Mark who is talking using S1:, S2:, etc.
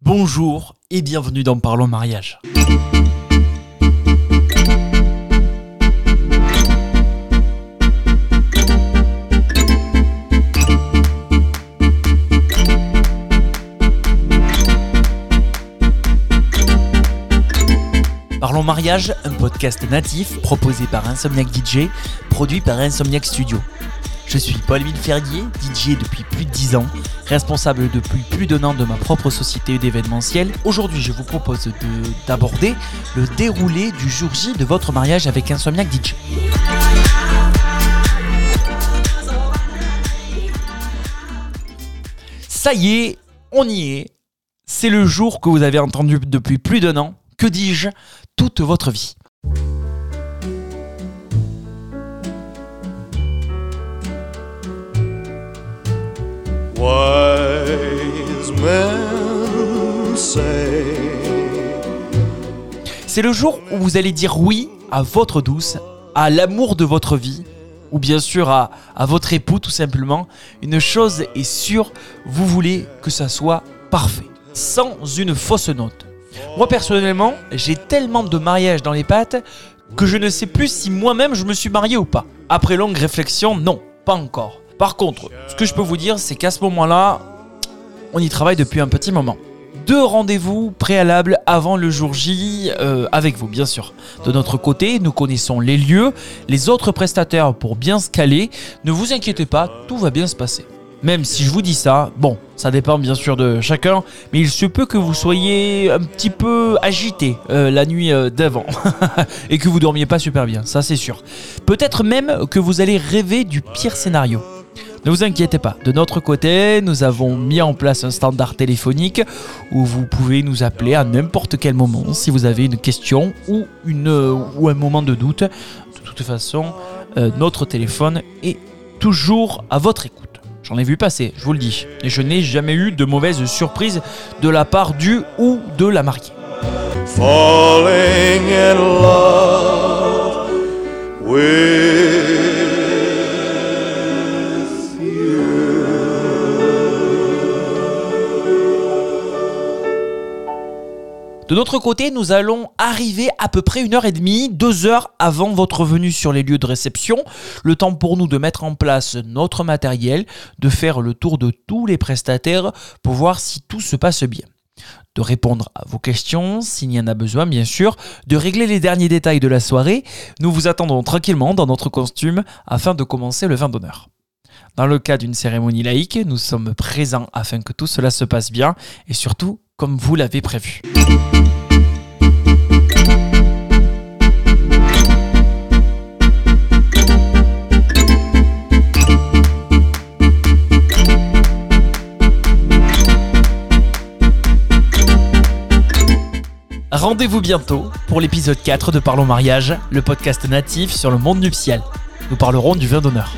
S1: Bonjour et bienvenue dans Parlons Mariage. Parlons Mariage, un podcast natif proposé par Insomniac DJ, produit par Insomniac Studio. Je suis Paul-Émile Ferrier, DJ depuis plus de 10 ans, responsable depuis plus d'un an de ma propre société d'événementiel. Aujourd'hui, je vous propose de- d'aborder le déroulé du jour J de votre mariage avec Insomniac DJ. Ça y est, on y est. C'est le jour que vous avez entendu depuis plus d'un an. Que dis-je? Toute votre vie. C'est le jour où vous allez dire oui à votre douce, à l'amour de votre vie, ou bien sûr à, à votre époux tout simplement. Une chose est sûre, vous voulez que ça soit parfait, sans une fausse note. Moi personnellement, j'ai tellement de mariages dans les pattes que je ne sais plus si moi-même je me suis marié ou pas. Après longue réflexion, non, pas encore. Par contre, ce que je peux vous dire, c'est qu'à ce moment-là, on y travaille depuis un petit moment. Deux rendez-vous préalables avant le jour J euh, avec vous, bien sûr. De notre côté, nous connaissons les lieux, les autres prestataires pour bien se caler. Ne vous inquiétez pas, tout va bien se passer. Même si je vous dis ça, bon, ça dépend bien sûr de chacun, mais il se peut que vous soyez un petit peu agité euh, la nuit euh, d'avant et que vous dormiez pas super bien, ça c'est sûr. Peut-être même que vous allez rêver du pire scénario. Ne vous inquiétez pas, de notre côté, nous avons mis en place un standard téléphonique où vous pouvez nous appeler à n'importe quel moment si vous avez une question ou, un moment de doute. De toute façon, euh, notre téléphone est toujours à votre écoute. J'en ai vu passer, je vous le dis. Et je n'ai jamais eu de mauvaise surprise de la part du ou de la mariée. De notre côté, nous allons arriver à peu près une heure et demie, deux heures avant votre venue sur les lieux de réception. Le temps pour nous de mettre en place notre matériel, de faire le tour de tous les prestataires pour voir si tout se passe bien. De répondre à vos questions, s'il y en a besoin bien sûr, de régler les derniers détails de la soirée. Nous vous attendons tranquillement dans notre costume afin de commencer le vin d'honneur. Dans le cas d'une cérémonie laïque, nous sommes présents afin que tout cela se passe bien et surtout comme vous l'avez prévu. Rendez-vous bientôt pour l'épisode 4 de Parlons Mariage, le podcast natif sur le monde nuptial. Nous parlerons du vin d'honneur.